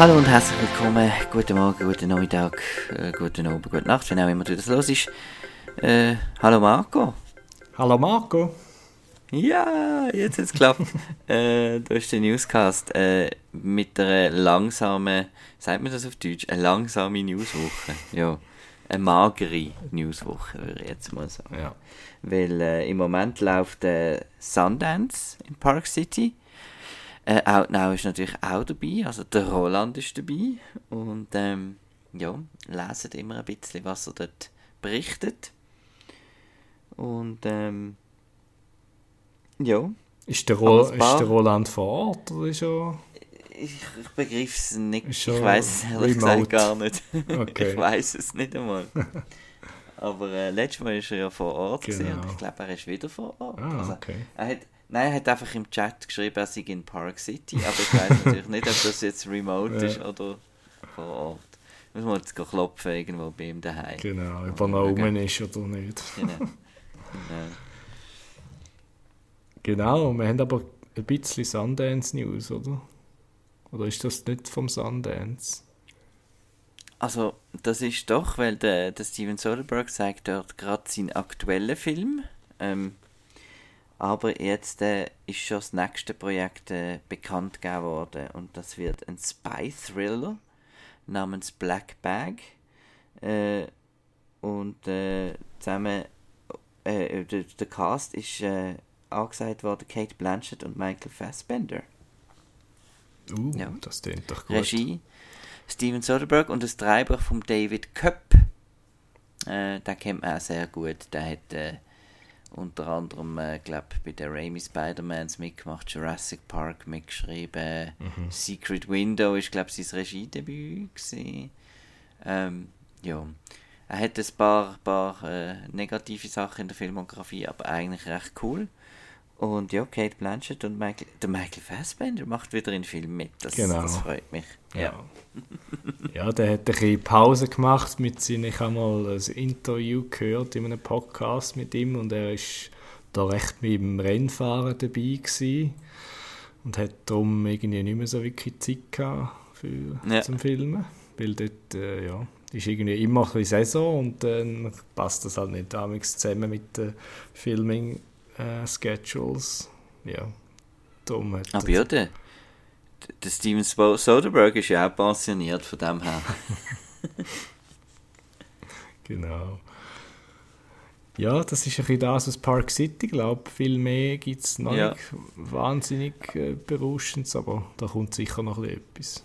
Hallo und herzlich willkommen. Guten Morgen, guten Nachmittag, äh, guten Abend, gute Nacht, wenn auch immer du das los ist. Äh, hallo Marco. Hallo Marco. Ja, jetzt hat es geklappt. äh, da ist der Newscast äh, mit einer langsamen, sagt man das auf Deutsch, eine langsame Newswoche. Ja, eine magere Newswoche, würde ich jetzt mal sagen. Ja. Weil äh, im Moment läuft Sundance in Park City. Äh, Outnow ist natürlich auch dabei, also der Roland ist dabei. Und ähm, ja, lesen immer ein bisschen, was er dort berichtet. Und ähm, ja. Ist der, Ro ist der Roland vor Ort oder ist er... Ich, ich begriff es nicht. Ich weiß es ehrlich gesagt remote. gar nicht. Okay. ich weiß es nicht einmal. Aber äh, letztes Mal ist er ja vor Ort Genau. und ich glaube, er ist wieder vor Ort. Ah, Also, okay. er hat, nein, er hat einfach im Chat geschrieben, er sei in Park City, aber ich weiß natürlich nicht, ob das jetzt remote Ja. ist oder vor Ort. Muss man jetzt klopfen irgendwo bei ihm daheim. Genau, ob er noch rum ist oder nicht. Genau. genau. Genau, wir haben aber ein bisschen Sundance-News, oder? Oder ist das nicht vom Sundance? Also, das ist doch, weil der, der Steven Soderbergh zeigt dort gerade seinen aktuellen Film. Ähm, aber jetzt äh, ist schon das nächste Projekt äh, bekannt gegeben worden und das wird ein Spy-Thriller namens Black Bag. Äh, und äh, zusammen, äh, der, der Cast ist äh, angesagt worden Kate Blanchett und Michael Fassbender. Uh, Ja. das klingt doch gut. Regie Steven Soderbergh und das Drehbuch von David Köpp. Äh, den kennt man auch sehr gut. Der hat äh, unter anderem, äh, glaube bei den Raimi Spider-Mans mitgemacht, Jurassic Park mitgeschrieben, Mhm. Secret Window ist, glaube ich, sein Regiedebüt gewesen. Ähm, ja. Er hat ein paar, paar äh, negative Sachen in der Filmografie, aber eigentlich recht cool. Und ja, Kate Blanchett und Michael, der Michael Fassbender macht wieder in Film mit. Das, Genau. das freut mich. Ja. ja, der hat ein bisschen Pause gemacht mit seinen, ich habe mal ein Interview gehört in einem Podcast mit ihm und er ist da recht mit dem Rennfahren dabei gewesen und hat darum irgendwie nicht mehr so wirklich Zeit gehabt für, Ja. zum Filmen, weil dort, äh, ja, ist irgendwie immer ein bisschen Saison und dann passt das halt nicht damals zusammen mit den Filming-Schedules. ja, hat Aber er- ja, der, der Steven Soderbergh ist ja auch pensioniert von dem her. Genau. Ja, das ist ein bisschen das aus Park City, glaube ich. Viel mehr gibt es noch Ja. nicht wahnsinnig äh, berauschend, aber da kommt sicher noch etwas.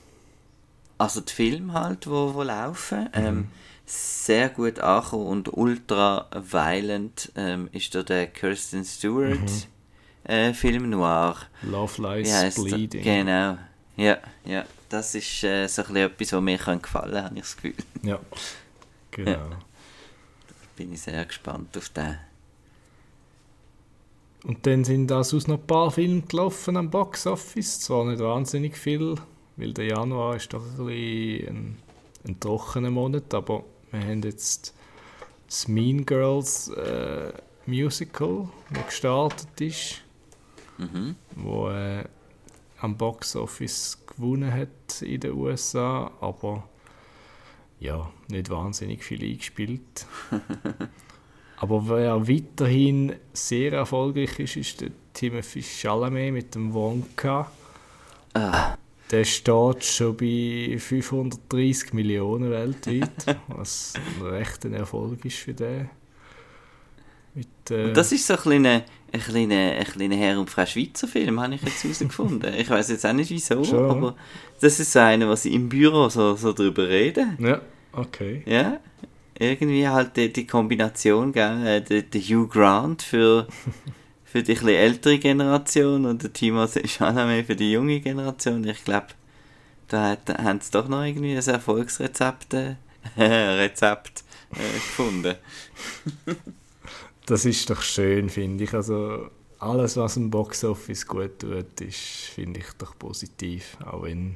Also die Filme halt, wo, wo laufen, ähm, sehr gut angekommen und ultra violent ähm, ist da der Kirsten Stewart äh, Film Noir. Love Lies? Bleeding. Genau. Ja, ja. Das ist äh, so ein etwas, was mir kann gefallen habe ich das Gefühl. Ja, genau. Ja. Bin ich sehr gespannt auf den. Und dann sind da sonst noch ein paar Filme gelaufen am Box Office. Zwar nicht wahnsinnig viel, weil der Januar ist doch ein ein, ein trockener Monat, aber wir haben jetzt das Mean Girls äh, Musical, das gestartet ist, Mhm. wo äh, am Box Office gewonnen hat in den USA, aber ja, nicht wahnsinnig viel eingespielt. aber wer weiterhin sehr erfolgreich ist, ist der Timothy Chalamet mit dem Wonka. Ah, Der steht schon bei 530 Millionen weltweit, was ein rechter Erfolg ist für den. Mit, äh, das ist so ein kleiner, ein kleiner, ein kleiner Herr- und Frau Schweizer Film, habe ich jetzt herausgefunden. ich weiß jetzt auch nicht wieso, Schon. aber das ist so einer, was sie im Büro so, so drüber reden. ja, okay. Ja, irgendwie halt die, die Kombination, gell? äh, Der, der Hugh Grant für, für die etwas ältere Generation und der Timothée Chalamet für die junge Generation. Ich glaube, da haben sie doch noch irgendwie ein Erfolgsrezept äh, Rezept, äh, gefunden. Das ist doch schön, finde ich. Also alles, was im Boxoffice gut tut, ist, finde ich, doch positiv. Auch wenn,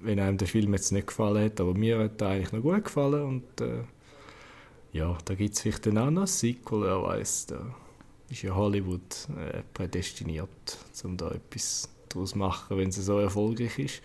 wenn einem der Film jetzt nicht gefallen hat. Aber mir hat er eigentlich noch gut gefallen. Und äh, ja, da gibt es vielleicht dann auch noch ein Sequel, wer weiß. Ist ja Hollywood äh, prädestiniert, um da etwas daraus zu machen, wenn sie so erfolgreich ist.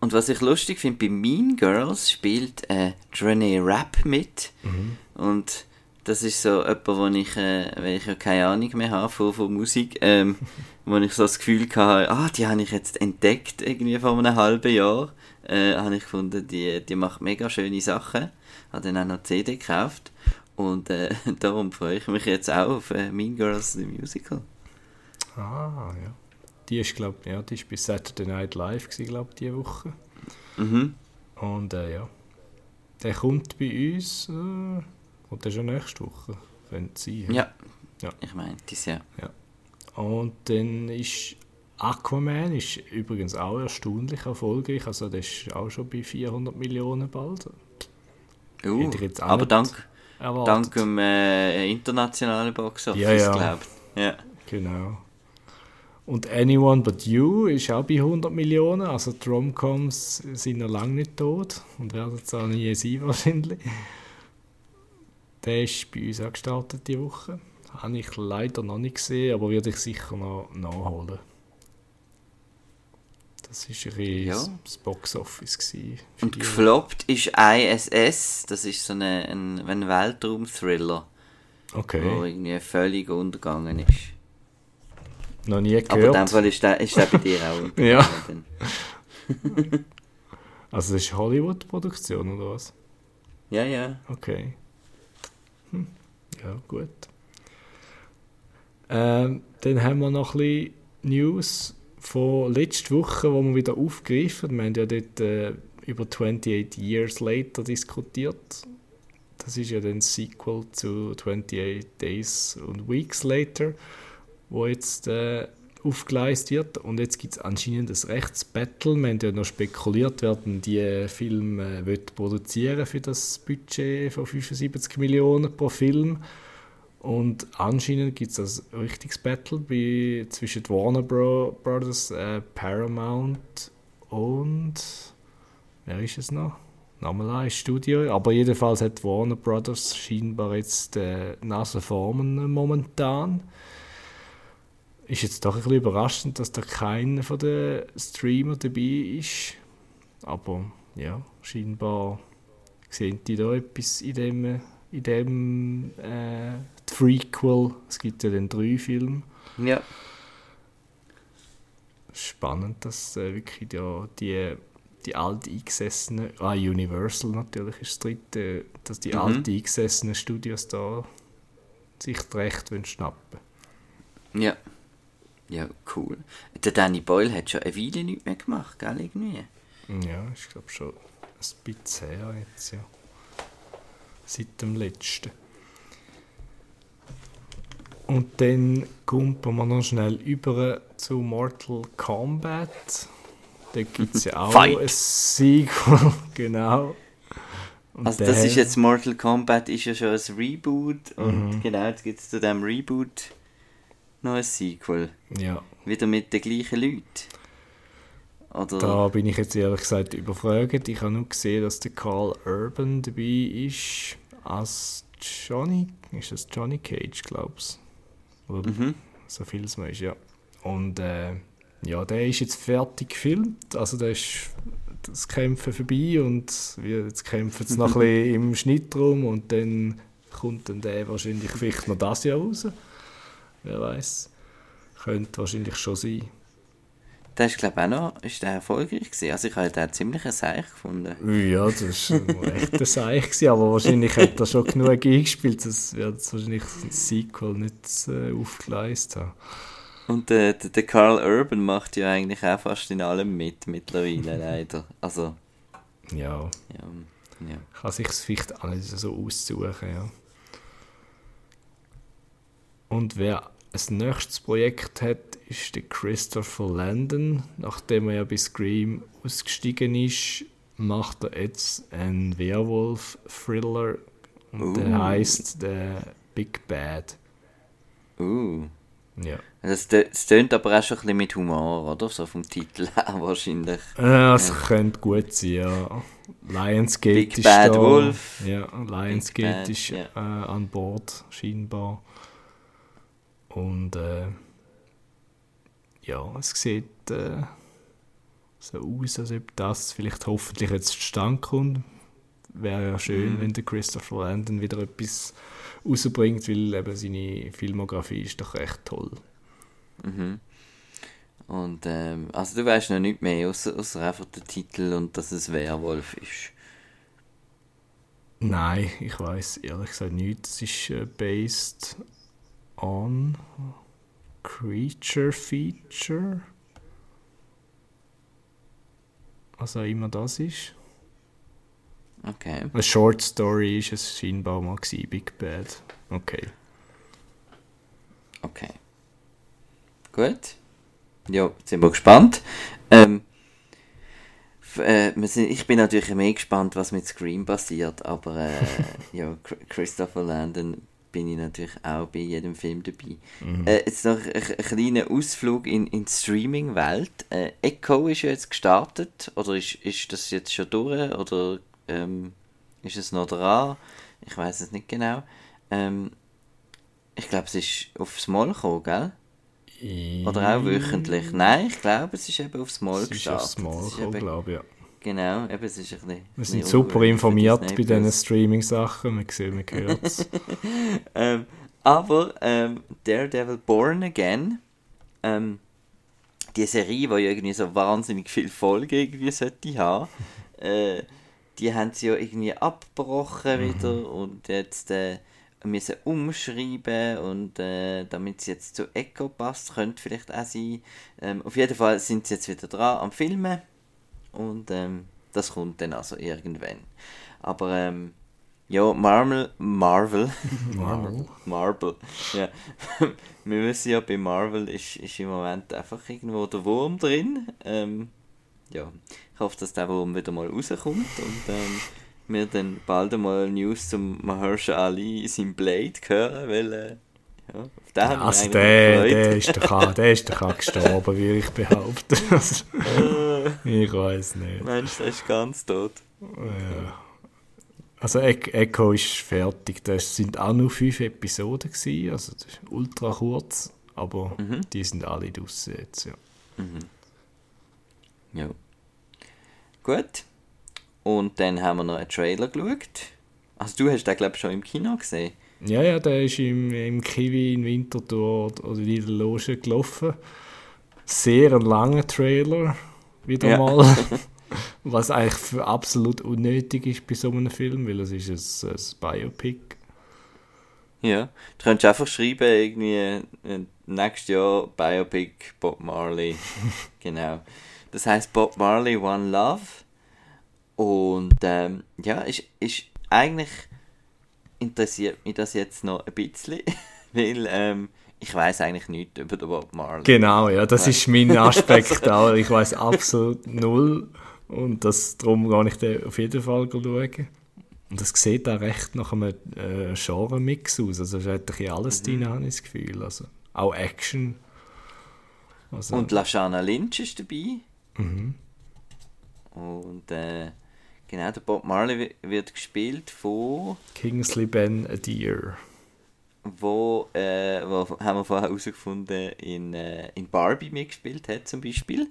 Und was ich lustig finde, bei Mean Girls spielt äh, Renee Rapp mit. Mhm. Und das ist so jemand, wo ich, äh, weil ich ja keine Ahnung mehr habe von, von Musik, ähm, wo ich so das Gefühl hatte, ah, die habe ich jetzt entdeckt, irgendwie vor einem halben Jahr. Äh, habe ich gefunden, die, die macht mega schöne Sachen. Habe dann auch noch CD gekauft. Und äh, darum freue ich mich jetzt auch auf äh, Mean Girls The Musical. Ah, ja. Die ist, glaub, ja, die ist bis Saturday Night Live, glaube ich, diese Woche. Mhm. Und äh, ja, der kommt bei uns, äh, und der schon nächste Woche, könnte sein. Ja. Ja. Ich meine, das ja. Und dann ist Aquaman ist übrigens auch erstaunlich erfolgreich, also der ist auch schon bei 400 Millionen bald. Uh, aber dank, Erwartet. dank dem äh, internationalen Boxoffice, Ja, ja. glaubt. Ja. Genau. Und Anyone But You ist auch bei 100 Millionen, also die Romcoms sind noch lange nicht tot und werden es auch nie sein wahrscheinlich. Der ist bei uns auch gestartet diese Woche. Habe ich leider noch nicht gesehen, aber werde ich sicher noch nachholen. Das war ein bisschen Ja. das Boxoffice. Und die gefloppt ist ISS, das ist so eine, ein, ein Weltraum-Thriller, Okay, irgendwie völlig untergegangen ist. noch nie Aber in dem gehört. Fall ist der, ist der bei dir auch. Ja. Also das ist Hollywood-Produktion oder was? Ja, ja. Okay. Hm. Ja, gut. Ähm, dann haben wir noch ein bisschen News von letzter Woche, wo wir wieder aufgreifen. Wir haben ja dort äh, über 28 Years Later diskutiert. Das ist ja dann Sequel zu 28 Days und Weeks Later, wo jetzt äh, aufgeleistet wird. Und jetzt gibt es anscheinend ein Rechtsbattle. Wir haben ja noch spekuliert, wer denn die Film äh, produzieren für das Budget von 75 Millionen pro Film. Und anscheinend gibt es ein richtiges Battle bei, zwischen Warner Bro Brothers, äh, Paramount und wer ist es noch? Nochmal ein Studio. Aber jedenfalls hat Warner Brothers scheinbar jetzt äh, Nase vorn momentan. Ist jetzt doch ein bisschen überraschend, dass da keiner von den Streamer dabei ist. Aber ja, scheinbar sehen die da etwas in dem, in dem äh, Prequel. Es gibt ja dann drei Filme. Ja. Spannend, dass äh, wirklich ja, die, die alt eingesessenen, ah, Universal natürlich ist das dritte, dass die Mhm. alt eingesessenen Studios da sich Recht schnappen Ja. Ja, cool. Der Danny Boyle hat schon eine Weile nichts mehr gemacht, gell, irgendwie? Ja, ich glaube schon ein bisschen her jetzt, ja. Seit dem letzten. Und dann kommen wir noch schnell über zu Mortal Kombat. Da gibt es ja auch Fight. ein Sequel, genau. Und Also das ist jetzt Mortal Kombat ist ja schon ein Reboot und Mhm. genau, jetzt gibt es zu dem Reboot noch ein Sequel. Ja, Wieder mit den gleichen Leuten. Oder? da bin ich jetzt ehrlich gesagt überfragt. Ich habe nur gesehen, dass der Carl Urban dabei ist als Johnny. Ist das Johnny Cage, glaubst du? Oder Mhm. so viel es man ist, ja. Und äh, ja, der ist jetzt fertig gefilmt, also da ist das Kämpfen vorbei und wir jetzt kämpfen sie noch ein bisschen im Schnittraum und dann kommt dann der wahrscheinlich vielleicht noch das Jahr raus. Wer weiß. Könnte wahrscheinlich schon sein. Der ist glaube ich auch noch ist der erfolgreich gewesen. Also ich habe den ziemlich ein Seich gefunden. Ja, das war ein echter Seich, gewesen, aber wahrscheinlich hat er schon genug eingespielt, das wird jetzt wahrscheinlich das Sequel nicht äh, aufgeleistet haben. Und der, der, der Carl Urban macht ja eigentlich auch fast in allem mit mittlerweile leider. Also, Ja, ja. ja. kann sich vielleicht alles so aussuchen, ja. Und wer ein nächstes Projekt hat, ist der Christopher Landon. Nachdem er ja bei Scream ausgestiegen ist, macht er jetzt einen Werwolf-Thriller. Und Uh. der heißt der Big Bad. Uh. Ja. Das, das tönt aber auch schon ein bisschen mit Humor, oder? So vom Titel her wahrscheinlich. Äh, Es könnte gut sein, ja. Lionsgate Big ist Bad da. Wolf. Ja, Lionsgate Bad, ist ja. äh, an Bord, scheinbar. Und äh, ja, es sieht äh, so aus, als ob das vielleicht hoffentlich jetzt zustande kommt. Wäre ja schön, mhm. wenn der Christopher Landon wieder etwas rausbringt, weil eben seine Filmografie ist doch echt toll. Mhm. Und ähm, also du weißt noch nicht mehr, außer, außer einfach der Titel und dass es Werwolf ist. Nein, ich weiß ehrlich gesagt nicht. Es ist äh, based on Creature Feature. Was auch immer das ist. Okay. Eine Short Story ist es scheinbar mal gewesen, Big Bad. Okay. Okay. Gut. Ja, jetzt sind wir gespannt. Ähm, äh, sind, ich bin natürlich mehr gespannt, was mit Scream passiert, aber äh, ja, Christopher Landon bin ich natürlich auch bei jedem Film dabei. Mhm. Äh, jetzt noch ein, ein kleiner Ausflug in, in die Streaming-Welt. Äh, Echo ist ja jetzt gestartet, oder ist, ist das jetzt schon durch, oder ähm, ist es noch dran? Ich weiß es nicht genau. Ähm, ich glaube, es ist aufs Mal gekommen, gell? Oder auch wöchentlich? Nein, ich glaube, es ist eben aufs Mal gestartet. Es ist aufs Mal glaube ich, ja. Genau, eben, es ist ein bisschen... Wir sind super informiert bei diesen Streaming-Sachen, wir sehen, wir hören es. ähm, aber ähm, Daredevil Born Again, ähm, die Serie, die ja irgendwie so wahnsinnig viele Folgen irgendwie sollte haben, äh, die haben sie ja irgendwie abgebrochen mhm. wieder und jetzt... Äh, müssen umschreiben und äh, damit es jetzt zu Echo passt, könnte vielleicht auch sein. Ähm, auf jeden Fall sind sie jetzt wieder dran am Filmen und ähm, das kommt dann also irgendwann. Aber ähm, ja, Marvel, Marvel, Marvel, Marvel, ja. Wir wissen ja, bei Marvel ist, ist im Moment einfach irgendwo der Wurm drin. Ähm, ja, ich hoffe, dass der Wurm wieder mal rauskommt und ähm, wir dann bald einmal News zum Mahershala Ali sein Blade hören, weil äh, ja, auf den haben also der, der, ist doch, der ist doch gestorben, wie ich behaupte. ich weiß nicht. Mensch, der ist ganz tot. Ja. Also Echo ist fertig. Das sind auch nur fünf Episoden gewesen, also das ist ultra kurz, aber mhm. die sind alle draussen jetzt, ja. Mhm. Ja. Gut. Und dann haben wir noch einen Trailer geschaut. Also du hast den, glaube ich, schon im Kino gesehen. Ja, ja, der ist im, im Kiwi in Winterthur oder in der Loge gelaufen. Sehr ein langer Trailer, wieder ja. mal. Was eigentlich für absolut unnötig ist bei so einem Film, weil es ist ein, ein Biopic. Ja, du könntest einfach schreiben, irgendwie äh, nächstes Jahr Biopic Bob Marley. genau. Das heißt Bob Marley One Love. Und ähm, ja, ist, ist eigentlich interessiert mich das jetzt noch ein bisschen, weil ähm, ich weiß eigentlich nichts über den Bob Marley. Genau, ja, das ist mein Aspekt auch. Ich weiß absolut null und das, darum gehe ich den auf jeden Fall schauen. Und das sieht auch recht nach einem äh, Genre-Mix aus. Also es ist eigentlich alles mhm. drin, habe ich das Gefühl. Also, auch Action. Also, und Lashana Lynch ist dabei. Mhm. Und äh, Genau, der Bob Marley wird gespielt von... Kingsley Ben Adir. Wo, äh, wo haben wir vorher herausgefunden, in, äh, in Barbie mitgespielt hat zum Beispiel.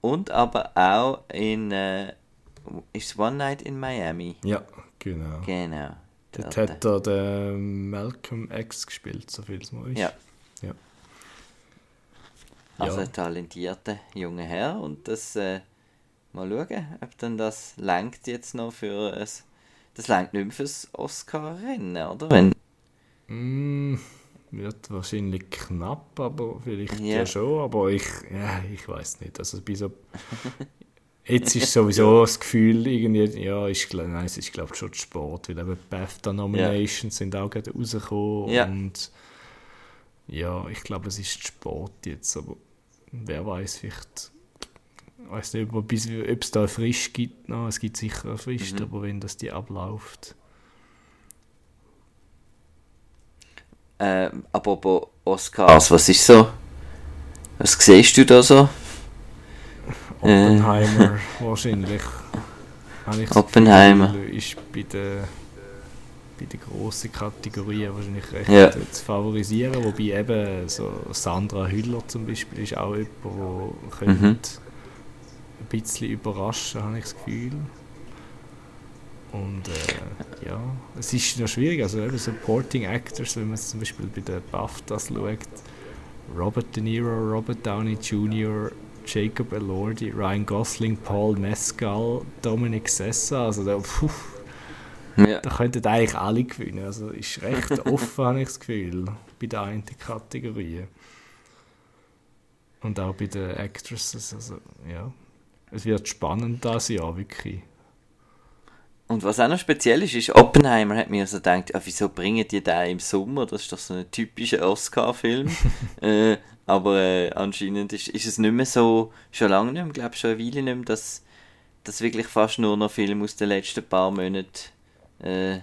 Und aber auch in... Äh, ist One Night in Miami? Ja, genau. Genau. Dort hat er den Malcolm X gespielt, so viel es mal ist. Ja. ja. Also ein talentierter junger Herr und das... Äh, Mal schauen, ob dann das langt jetzt noch für ein. Das langt nicht mehr fürs Oscar-Rennen, oder? Wenn mm, wird wahrscheinlich knapp, aber vielleicht yeah. ja schon. Aber ich, ja, ich weiß nicht. Also bei so, jetzt ist sowieso das Gefühl, irgendwie, ja, ist, nein, es ist glaube ich schon Sport, weil eben BAFTA-Nominations yeah. sind auch gerade rausgekommen. Yeah. Und ja, ich glaube, es ist Sport jetzt, aber wer weiß, vielleicht ich weiß nicht, ob, es da frisch gibt. No, es gibt sicher eine Frist, mhm. aber wenn das die abläuft. Ähm, apropos Oscars, was ist so? Was siehst du da so? Oppenheimer äh. wahrscheinlich. Oppenheimer. Gefühl, ist bei den, bei den grossen Kategorien wahrscheinlich recht ja. zu favorisieren. Wobei eben so Sandra Hüller zum Beispiel ist auch jemand, der mhm. könnte ein bisschen überraschen, habe ich das Gefühl. Und äh, ja, es ist noch schwierig, also eben Supporting Actors, wenn man es zum Beispiel bei den BAFTAs schaut, Robert De Niro, Robert Downey Jr., Jacob Elordi, Ryan Gosling, Paul Mescal, Dominic Sessa, also da, puh, ja. da könnten eigentlich alle gewinnen, also ist recht offen, habe ich das Gefühl, bei der einen Kategorie. Und auch bei den Actresses, also ja, es wird spannend das Jahr, wirklich. Und was auch noch speziell ist, ist, Oppenheimer hat mir so gedacht, ah, wieso bringen die den im Sommer? Das ist doch so ein typischer Oscar-Film. äh, aber äh, anscheinend ist, ist es nicht mehr so, schon lange nicht mehr, glaube schon eine Weile nicht mehr, dass, dass wirklich fast nur noch Filme aus den letzten paar Monaten äh,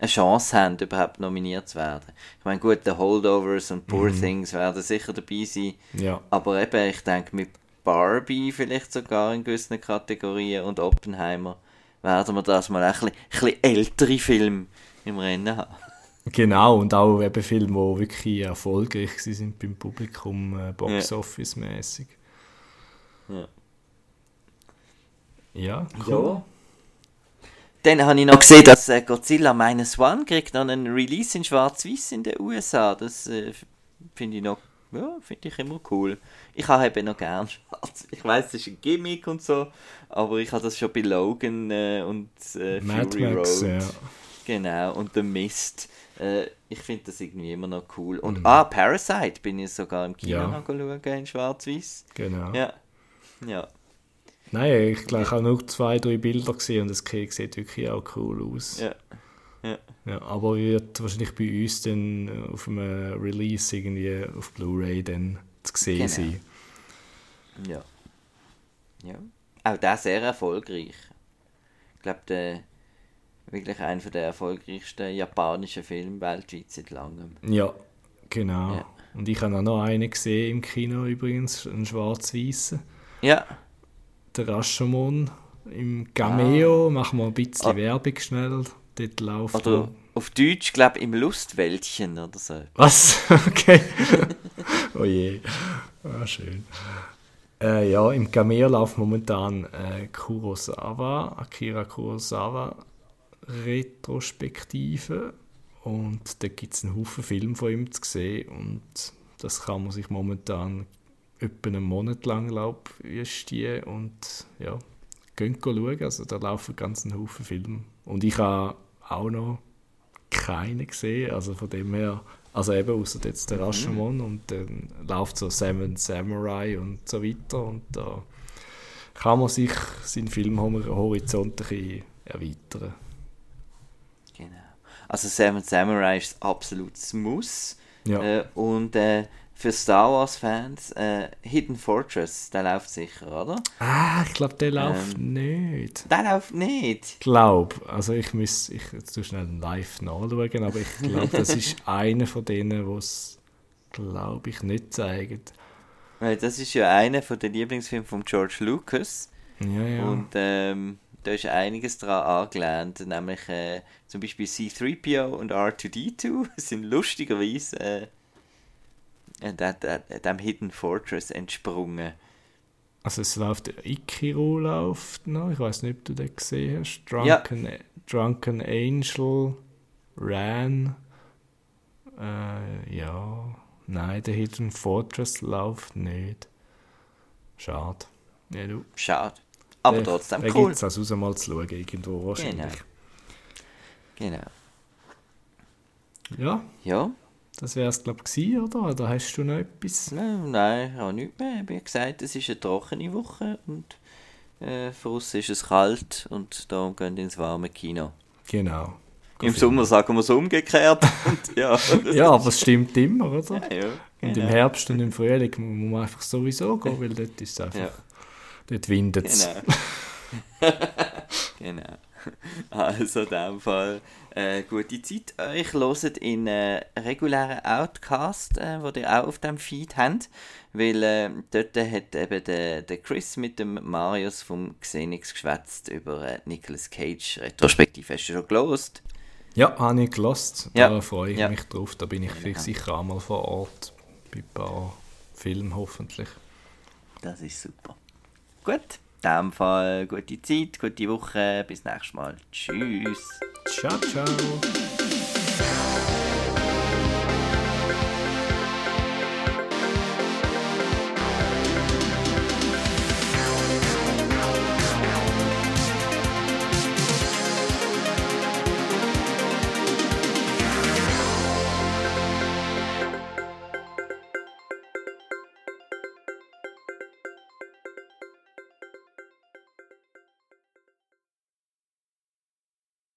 eine Chance haben, überhaupt nominiert zu werden. Ich meine, gut, The Holdovers und Poor mhm. Things werden sicher dabei sein. Ja. Aber eben, ich denke, mit Barbie vielleicht sogar in gewissen Kategorien und Oppenheimer werden wir das mal ein bisschen, ein bisschen ältere Filme im Rennen haben. Genau, und auch eben Filme, die wirklich erfolgreich sind beim Publikum, äh, Box-Office-mäßig. Ja. Ja, cool. Ja. Dann habe ich noch gesehen, dass äh, Godzilla Minus One kriegt noch einen Release in Schwarz-Weiß in den USA. Das äh, finde ich noch, ja, finde ich immer cool. Ich habe eben noch gern Schwarz. Ich weiß, das ist ein Gimmick und so, aber ich habe das schon bei Logan äh, und äh, Fury Max, Road. Ja. Genau, und The Mist. Äh, ich finde das irgendwie immer noch cool. Und mhm. ah, Parasite bin ich sogar im Kino ja. schauen, in Schwarz-Weiß. Genau. Ja. ja. Nein, ich glaube, ich habe nur zwei, drei Bilder gesehen und das sieht wirklich auch cool aus. Ja. Ja. ja. aber wird wahrscheinlich bei uns dann auf einem Release irgendwie auf Blu-ray dann zu sehen genau. sein. Ja. Ja. Auch der sehr erfolgreich. Ich glaube, der wirklich einer der erfolgreichsten japanischen Filme weltweit seit langem. Ja, genau. Ja. Und ich habe auch noch einen gesehen im Kino übrigens, einen schwarz-weißen. Ja. Der Rashomon im Cameo. Ah. Machen wir ein bisschen ah. Werbung schnell. Dort läuft Oder auf Deutsch, glaube ich, im Lustwäldchen oder so. Was? Okay. oh je. Ah, schön. Äh, ja, im Cameo läuft momentan äh, Kurosawa, Akira Kurosawa Retrospektive. Und da gibt es einen Haufen Filme von ihm zu sehen. Und das kann man sich momentan etwa einen Monat lang glaub, stehen und ja, gehen schauen, also da laufen ganz einen Haufen Filme. Und ich habe auch noch keine gesehen, also von dem her, also eben außer jetzt der mhm. Rashomon und dann läuft so Seven Samurai und so weiter und da kann man sich seinen Filmhorizont ein bisschen erweitern. Also Seven Samurai ist ein absolutes Muss. Ja. Äh, und äh, für Star Wars Fans äh, Hidden Fortress, der läuft sicher, oder? Ah, ich glaube, der läuft ähm, nicht. Der läuft nicht. Ich glaube, also ich muss, ich zu schnell live nachschauen, aber ich glaube, das ist einer von denen, die es, glaube ich, nicht zeigen. Weil das ist ja einer von den Lieblingsfilmen von George Lucas. Ja, ja. Und ähm, da ist einiges daran angelehnt, nämlich äh, zum Beispiel C3PO und R2D2 sind lustigerweise äh, dem Hidden Fortress entsprungen. Also es läuft, Ikiro läuft noch, ich weiß nicht, ob du den gesehen hast. Drunken, ja. Drunken Angel, Ran, äh, ja, nein, der Hidden Fortress läuft nicht. Schade. Ja, du. Schade. Aber trotzdem cool. gibt es also mal zu schauen, irgendwo wahrscheinlich. Genau. genau. Ja. Ja. Das wäre es, glaube ich, oder? Oder hast du noch etwas? Nein, nein, ich habe nichts mehr. Ich habe gesagt, es ist eine trockene Woche und äh, für uns ist es kalt und darum gehen wir ins warme Kino. Genau. Im Sommer sagen wir es umgekehrt. und, ja, ja, aber es stimmt immer, oder? Ja, ja, genau. Und im genau. Herbst und im Frühling muss man einfach sowieso gehen, weil dort ist es einfach... Ja. Dort windet es. Genau. genau. Also in dem Fall äh, gute Zeit euch. Hört in äh, regulären Outcast, äh, wo ihr auch auf dem Feed habt. Weil äh, dort hat eben der, der Chris mit dem Marius vom Xenix geschwätzt über äh, Nicolas Cage Retrospektiv. Hast du schon gelost? Ja, habe ich gelost. Da ja. freue ich ja. mich drauf. Da bin ich genau. sicher einmal vor Ort bei ein paar Filmen hoffentlich. Das ist super. Gut, dem Fall gute Zeit, gute Woche, bis nächstes Mal. Tschüss. Ciao, ciao.